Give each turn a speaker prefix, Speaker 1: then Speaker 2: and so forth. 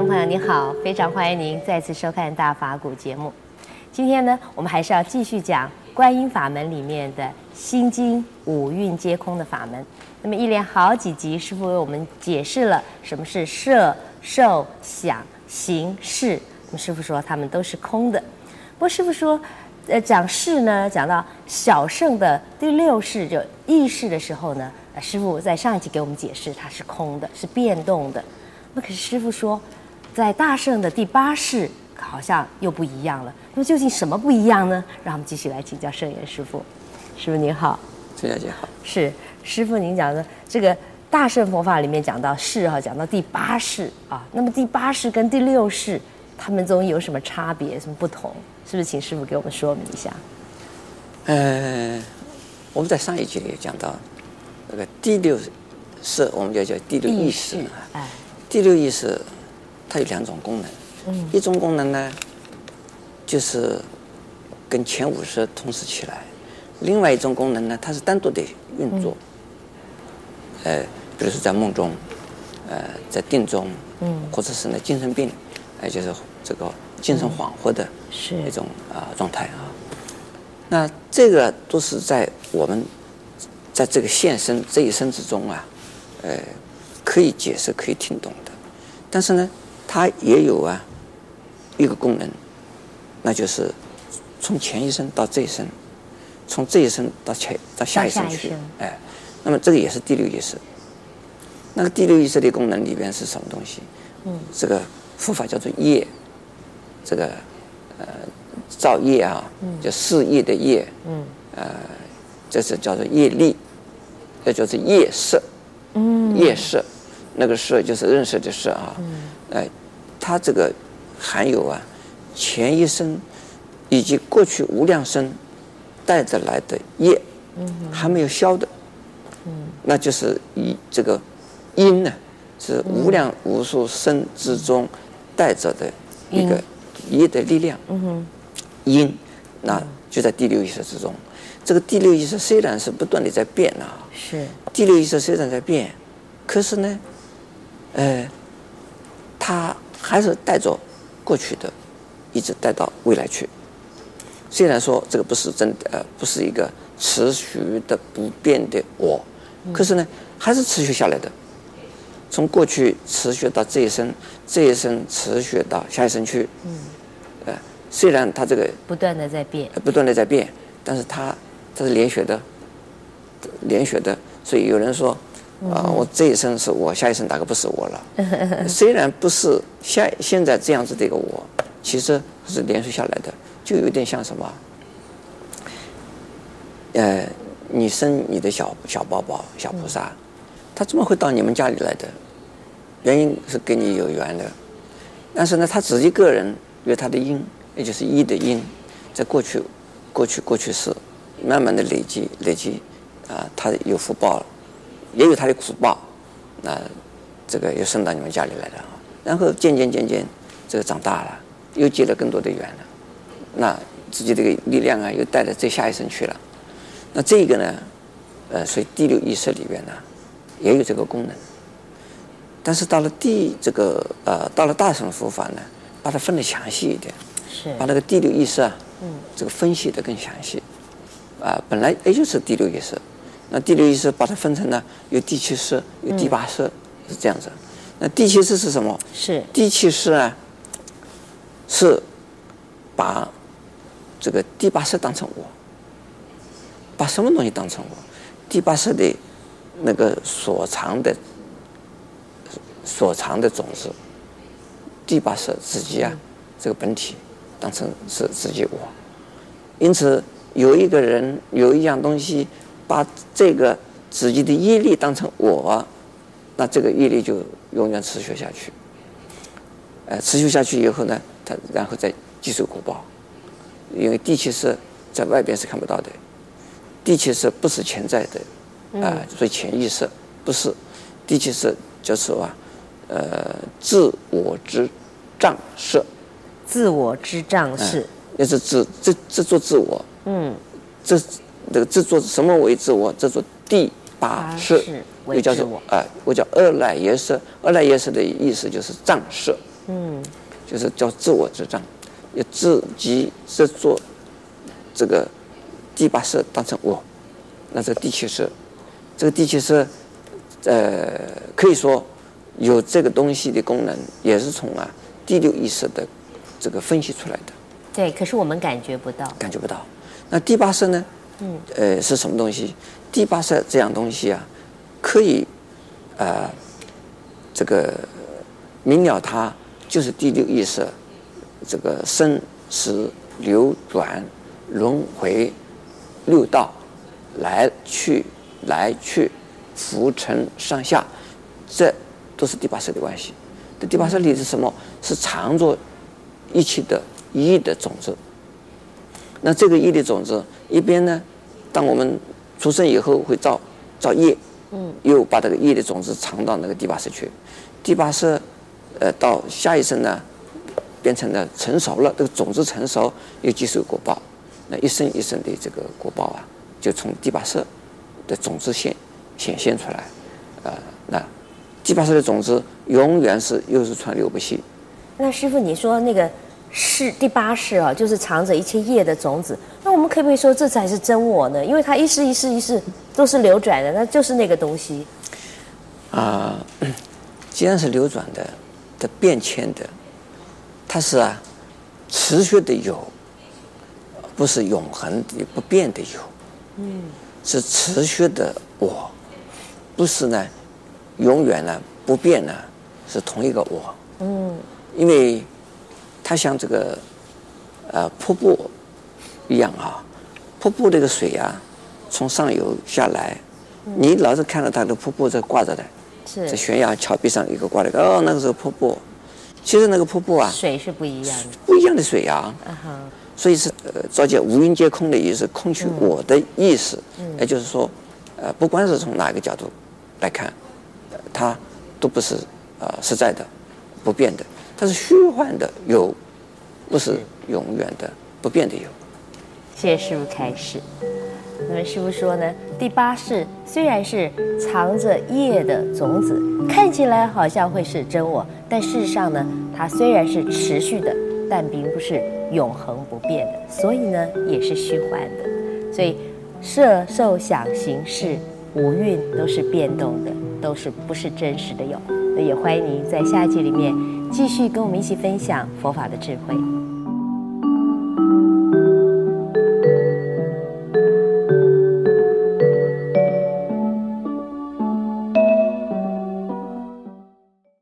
Speaker 1: 众朋友，你好，非常欢迎您再次收看《大法古》节目。今天呢，我们还是要继续讲观音法门里面的心经五蕴皆空的法门。那么一连好几集，师傅为我们解释了什么是色、受、想、行、识。那么师傅说，他们都是空的。不过师傅说，呃，讲识呢，讲到小圣的第六识就意识的时候呢，师傅在上一集给我们解释，它是空的，是变动的。那可是师傅说，在大圣的第八世好像又不一样了。那么究竟什么不一样呢？让我们继续来请教圣严师傅。师傅您好，
Speaker 2: 崔小姐好。
Speaker 1: 是师傅您讲的这个大圣佛法里面讲到世哈，讲到第八世啊。那么第八世跟第六世他们中有什么差别、什么不同？是不是请师傅给我们说明一下？
Speaker 2: 呃，我们在上一集里讲到，那个第六世，我们就叫第六意识。哎。第六意识，它有两种功能。嗯。一种功能呢，就是跟前五十同时起来；另外一种功能呢，它是单独的运作。嗯。呃，比如说在梦中，呃，在定中，嗯，或者是呢精神病，呃就是这个精神恍惚的，是一种啊状态啊。那这个都是在我们在这个现生这一生之中啊，呃。可以解释，可以听懂的，但是呢，它也有啊一个功能，那就是从前一生到这一生，从这一生到前到下一生去，哎，那么这个也是第六意识。那个第六意识的功能里边是什么东西？嗯，这个佛法叫做业，这个呃造业啊，叫事业的业，嗯，呃，这是叫做业力，这叫做业色，嗯，业色。那个色就是认识的识啊，哎，它这个含有啊前一生以及过去无量生带着来的业，还没有消的，那就是以这个因呢是无量无数生之中带着的一个业的力量，因那就在第六意识之中。这个第六意识虽然是不断的在变啊，是。第六意识虽然在变，可是呢。呃，他还是带着过去的，一直带到未来去。虽然说这个不是真的，呃，不是一个持续的不变的我，可是呢，还是持续下来的。从过去持续到这一生，这一生持续到下一生去。嗯。呃，虽然它这个
Speaker 1: 不断的在变，
Speaker 2: 不断的在变，但是它它是连续的，连续的。所以有人说。啊，我这一生是我，下一生大概不是我了。虽然不是现现在这样子的一个我，其实是连续下来的，就有点像什么？呃，你生你的小小宝宝、小菩萨，他怎么会到你们家里来的？原因是跟你有缘的，但是呢，他只一个人有他的因，也就是一的因，在过去、过去、过去世，慢慢的累积、累积，啊，他有福报了。也有他的苦报，那这个又生到你们家里来了，然后渐渐渐渐，这个长大了，又结了更多的缘了，那自己这个力量啊，又带到这下一生去了。那这个呢，呃，所以第六意识里边呢，也有这个功能。但是到了第这个呃，到了大乘佛法呢，把它分得详细一点，是把那个第六意识啊，嗯，这个分析得更详细。啊、呃，本来也就是第六意识。那第六意识把它分成了有第七识，有第八识，是这样子。那第七识是什么？是第七识啊，是把这个第八识当成我，把什么东西当成我？第八识的那个所藏的所藏的种子，第八识自己啊，这个本体当成是自己我。因此，有一个人有一样东西。把这个自己的业力当成我，那这个业力就永远持续下去。呃，持续下去以后呢，他然后再继受果报。因为地气是在外边是看不到的，地气是不是潜在的，啊、呃，所以潜意识不是。第七识叫做啊，呃，自我之障识。
Speaker 1: 自我之障识，
Speaker 2: 也、呃、是自自自作自我。嗯，这。这个制作什么为自我？制作第八识，又叫做啊，我叫二赖耶识。二赖耶识的意思就是障识，嗯，就是叫自我之障，要自己制作这个第八识当成我，那这个第七识，这个第七识，呃，可以说有这个东西的功能，也是从啊第六意识的这个分析出来的。
Speaker 1: 对，可是我们感觉不到，
Speaker 2: 感觉不到。那第八识呢？嗯，呃，是什么东西？第八识这样东西啊，可以，呃，这个明了它就是第六意识，这个生死流转轮回六道来去来去浮沉上下，这都是第八识的关系。这第八识里是什么？是藏着一切的一的种子。那这个业的种子一边呢，当我们出生以后会造造业，嗯，又把这个业的种子藏到那个第八识去，第八识，呃，到下一生呢，变成了成熟了，这个种子成熟又接受果报，那一生一生的这个果报啊，就从第八识的种子现显现出来，呃，那第八识的种子永远是又是川流不息。
Speaker 1: 那师傅，你说那个。是第八世啊，就是藏着一切业的种子。那我们可不可以说这才是真我呢？因为它一世一世一世都是流转的，那就是那个东西。
Speaker 2: 啊，既然是流转的、的变迁的，它是啊持续的有，不是永恒的不变的有。嗯，是持续的我，不是呢永远呢不变呢是同一个我。嗯，因为。它像这个，呃，瀑布一样啊，瀑布这个水啊，从上游下来，嗯、你老是看到它的瀑布在挂着的，在悬崖峭壁上一个挂的，哦，那个是瀑布。其实那个瀑布啊，
Speaker 1: 水是不一样的，
Speaker 2: 不一样的水啊。Uh huh、所以是呃，照见无云皆空的意思，空取我的意思，嗯、也就是说，呃，不管是从哪个角度来看，它都不是呃实在的，不变的。它是虚幻的有，不是永远的不变的有。
Speaker 1: 谢谢师父开示。那么师父说呢，第八识虽然是藏着业的种子，看起来好像会是真我，但事实上呢，它虽然是持续的，但并不是永恒不变的，所以呢，也是虚幻的。所以色受想行识五蕴都是变动的，都是不是真实的有。那也欢迎您在下一集里面。继续跟我们一起分享佛法的智慧。